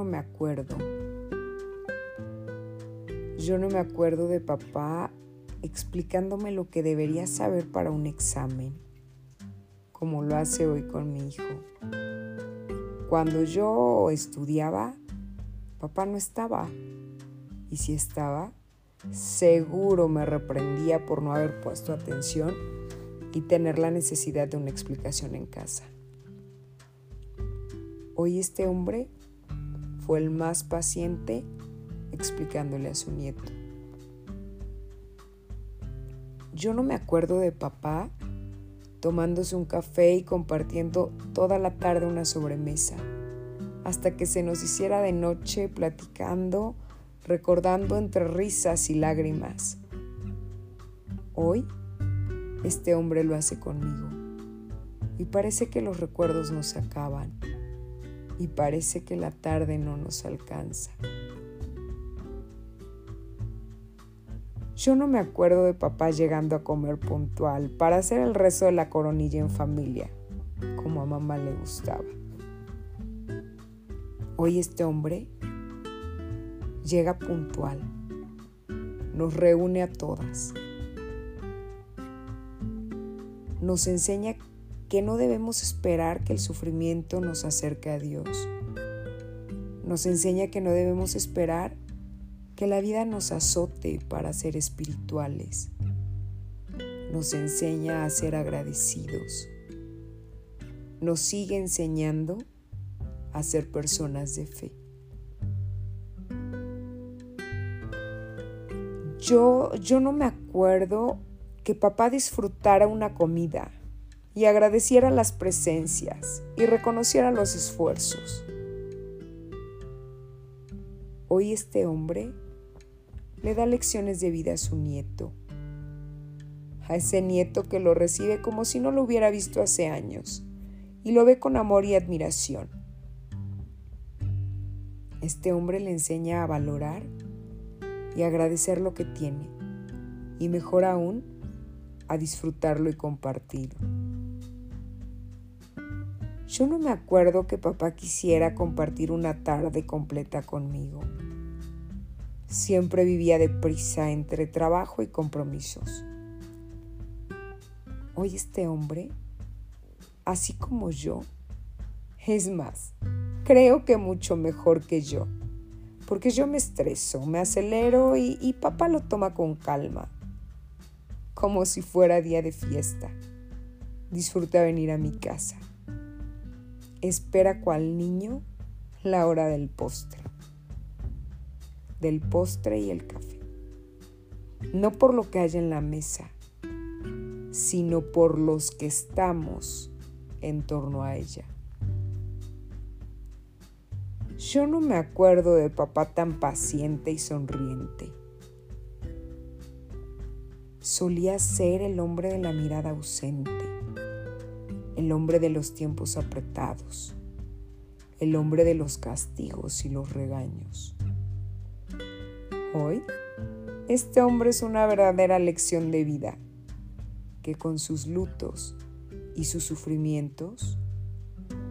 no me acuerdo. Yo no me acuerdo de papá explicándome lo que debería saber para un examen, como lo hace hoy con mi hijo. Cuando yo estudiaba, papá no estaba. Y si estaba, seguro me reprendía por no haber puesto atención y tener la necesidad de una explicación en casa. Hoy este hombre fue el más paciente explicándole a su nieto. Yo no me acuerdo de papá tomándose un café y compartiendo toda la tarde una sobremesa, hasta que se nos hiciera de noche platicando, recordando entre risas y lágrimas. Hoy, este hombre lo hace conmigo, y parece que los recuerdos no se acaban, y parece que la tarde no nos alcanza. Yo no me acuerdo de papá llegando a comer puntual para hacer el rezo de la coronilla en familia, como a mamá le gustaba. Hoy este hombre llega puntual, nos reúne a todas, nos enseña que no debemos esperar que el sufrimiento nos acerque a Dios. Nos enseña que no debemos esperar que la vida nos azote para ser espirituales. Nos enseña a ser agradecidos. Nos sigue enseñando a ser personas de fe. Yo, yo no me acuerdo que papá disfrutara una comida y agradeciera las presencias y reconociera los esfuerzos. Hoy este hombre le da lecciones de vida a su nieto, a ese nieto que lo recibe como si no lo hubiera visto hace años y lo ve con amor y admiración. Este hombre le enseña a valorar y agradecer lo que tiene y mejor aún a disfrutarlo y compartirlo. Yo no me acuerdo que papá quisiera compartir una tarde completa conmigo. Siempre vivía deprisa entre trabajo y compromisos. Hoy este hombre, así como yo, es más, creo que mucho mejor que yo, porque yo me estreso, me acelero y, y papá lo toma con calma, como si fuera día de fiesta. Disfruta venir a mi casa. Espera cual niño la hora del postre del postre y el café. No por lo que hay en la mesa, sino por los que estamos en torno a ella. Yo no me acuerdo de papá tan paciente y sonriente. Solía ser el hombre de la mirada ausente, el hombre de los tiempos apretados, el hombre de los castigos y los regaños. Hoy, este hombre es una verdadera lección de vida, que con sus lutos y sus sufrimientos,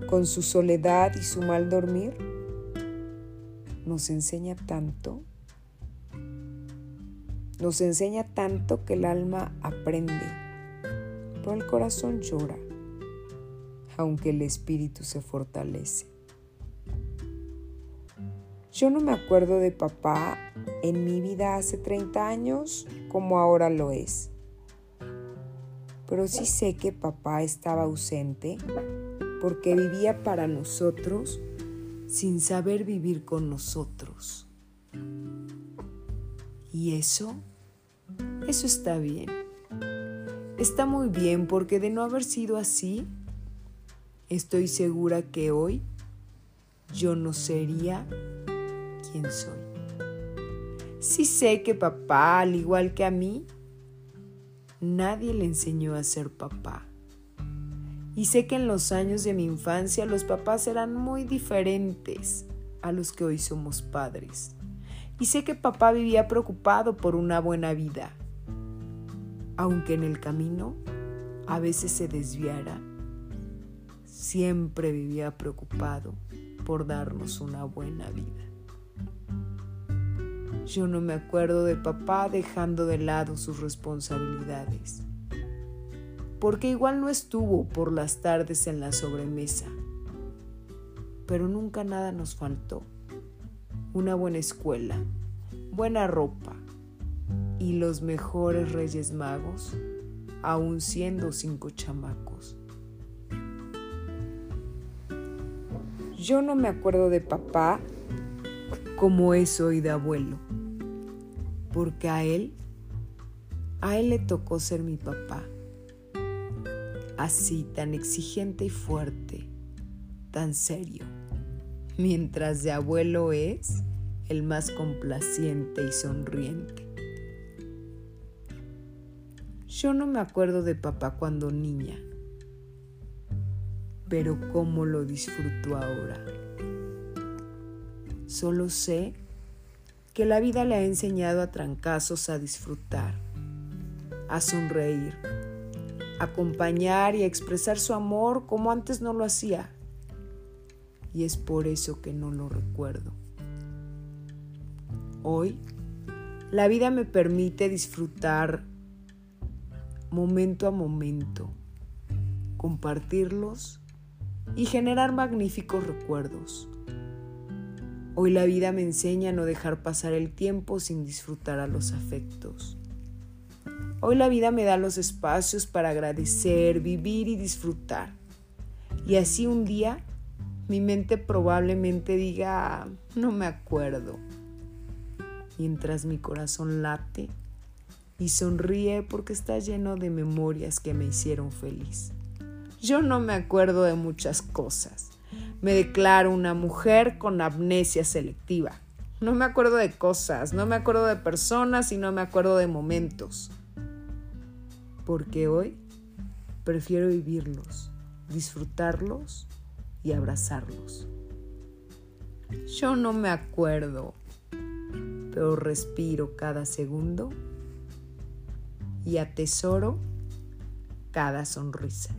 con su soledad y su mal dormir, nos enseña tanto, nos enseña tanto que el alma aprende, pero el corazón llora, aunque el espíritu se fortalece. Yo no me acuerdo de papá en mi vida hace 30 años como ahora lo es. Pero sí sé que papá estaba ausente porque vivía para nosotros sin saber vivir con nosotros. Y eso, eso está bien. Está muy bien porque de no haber sido así, estoy segura que hoy yo no sería quien soy. Sí sé que papá, al igual que a mí, nadie le enseñó a ser papá. Y sé que en los años de mi infancia los papás eran muy diferentes a los que hoy somos padres. Y sé que papá vivía preocupado por una buena vida, aunque en el camino a veces se desviara. Siempre vivía preocupado por darnos una buena vida. Yo no me acuerdo de papá dejando de lado sus responsabilidades, porque igual no estuvo por las tardes en la sobremesa, pero nunca nada nos faltó. Una buena escuela, buena ropa y los mejores reyes magos, aún siendo cinco chamacos. Yo no me acuerdo de papá como es hoy de abuelo, porque a él, a él le tocó ser mi papá, así tan exigente y fuerte, tan serio, mientras de abuelo es el más complaciente y sonriente. Yo no me acuerdo de papá cuando niña, pero cómo lo disfruto ahora. Solo sé que la vida le ha enseñado a trancazos a disfrutar, a sonreír, a acompañar y a expresar su amor como antes no lo hacía. Y es por eso que no lo recuerdo. Hoy, la vida me permite disfrutar momento a momento, compartirlos y generar magníficos recuerdos. Hoy la vida me enseña a no dejar pasar el tiempo sin disfrutar a los afectos. Hoy la vida me da los espacios para agradecer, vivir y disfrutar. Y así un día mi mente probablemente diga, no me acuerdo. Mientras mi corazón late y sonríe porque está lleno de memorias que me hicieron feliz. Yo no me acuerdo de muchas cosas me declaro una mujer con amnesia selectiva. No me acuerdo de cosas, no me acuerdo de personas y no me acuerdo de momentos. Porque hoy prefiero vivirlos, disfrutarlos y abrazarlos. Yo no me acuerdo, pero respiro cada segundo y atesoro cada sonrisa.